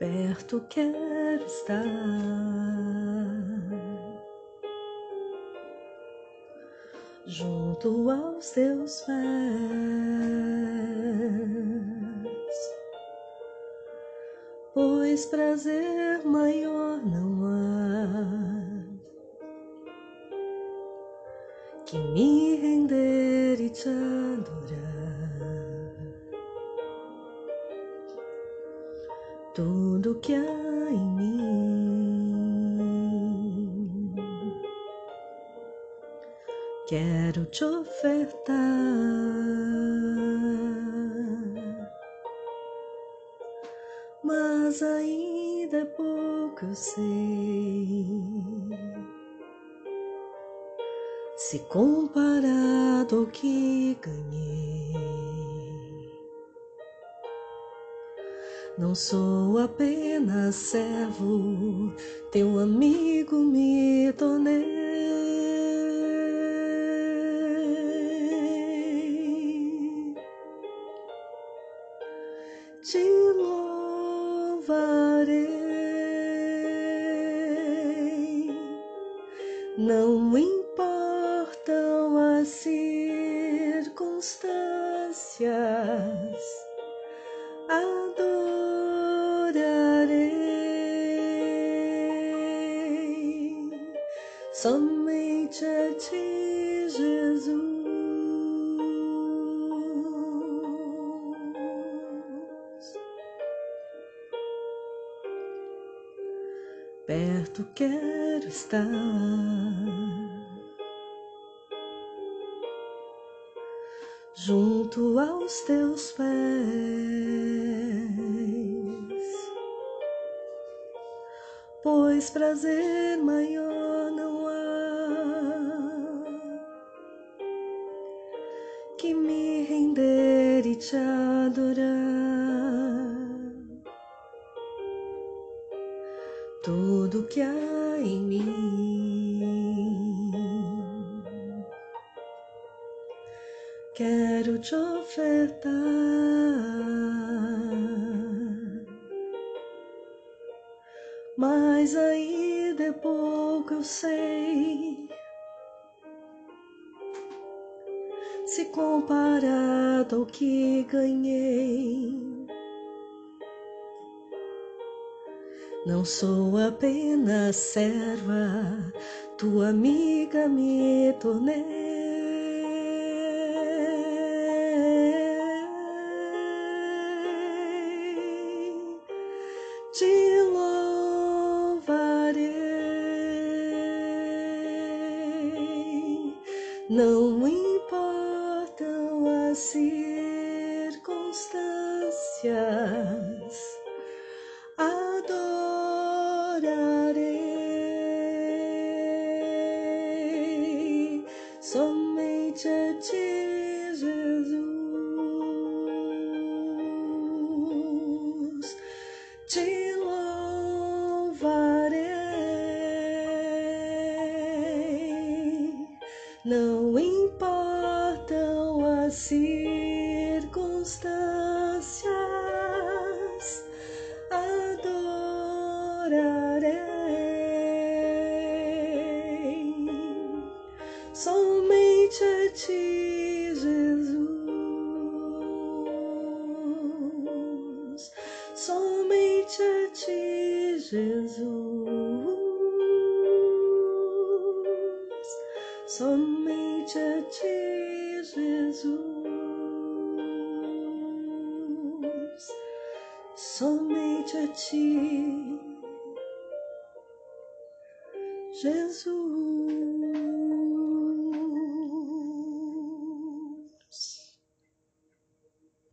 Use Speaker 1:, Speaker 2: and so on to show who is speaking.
Speaker 1: perto quero estar. Junto aos teus pés, pois prazer maior não há que me render e te adorar. Tudo que há em mim. Quero te ofertar, mas ainda é pouco eu sei. Se comparado ao que ganhei. Não sou apenas servo, teu amigo me tornei. Te louvarei, não importam as circunstâncias somente a ti, Jesus. Perto quero estar. Junto aos teus pés, pois prazer maior não que me render e te adorar. Tudo que há em mim, quero te ofertar. Mas ainda é pouco eu sei se comparado ao que ganhei. Não sou apenas serva, tua amiga me tornei. Te não importa as circunstâncias, adorarei somente a ti, não importam as circunstâncias, adorarei somente a ti, Jesus, somente a ti, Jesus. Somente a ti, Jesus. Somente a ti, Jesus.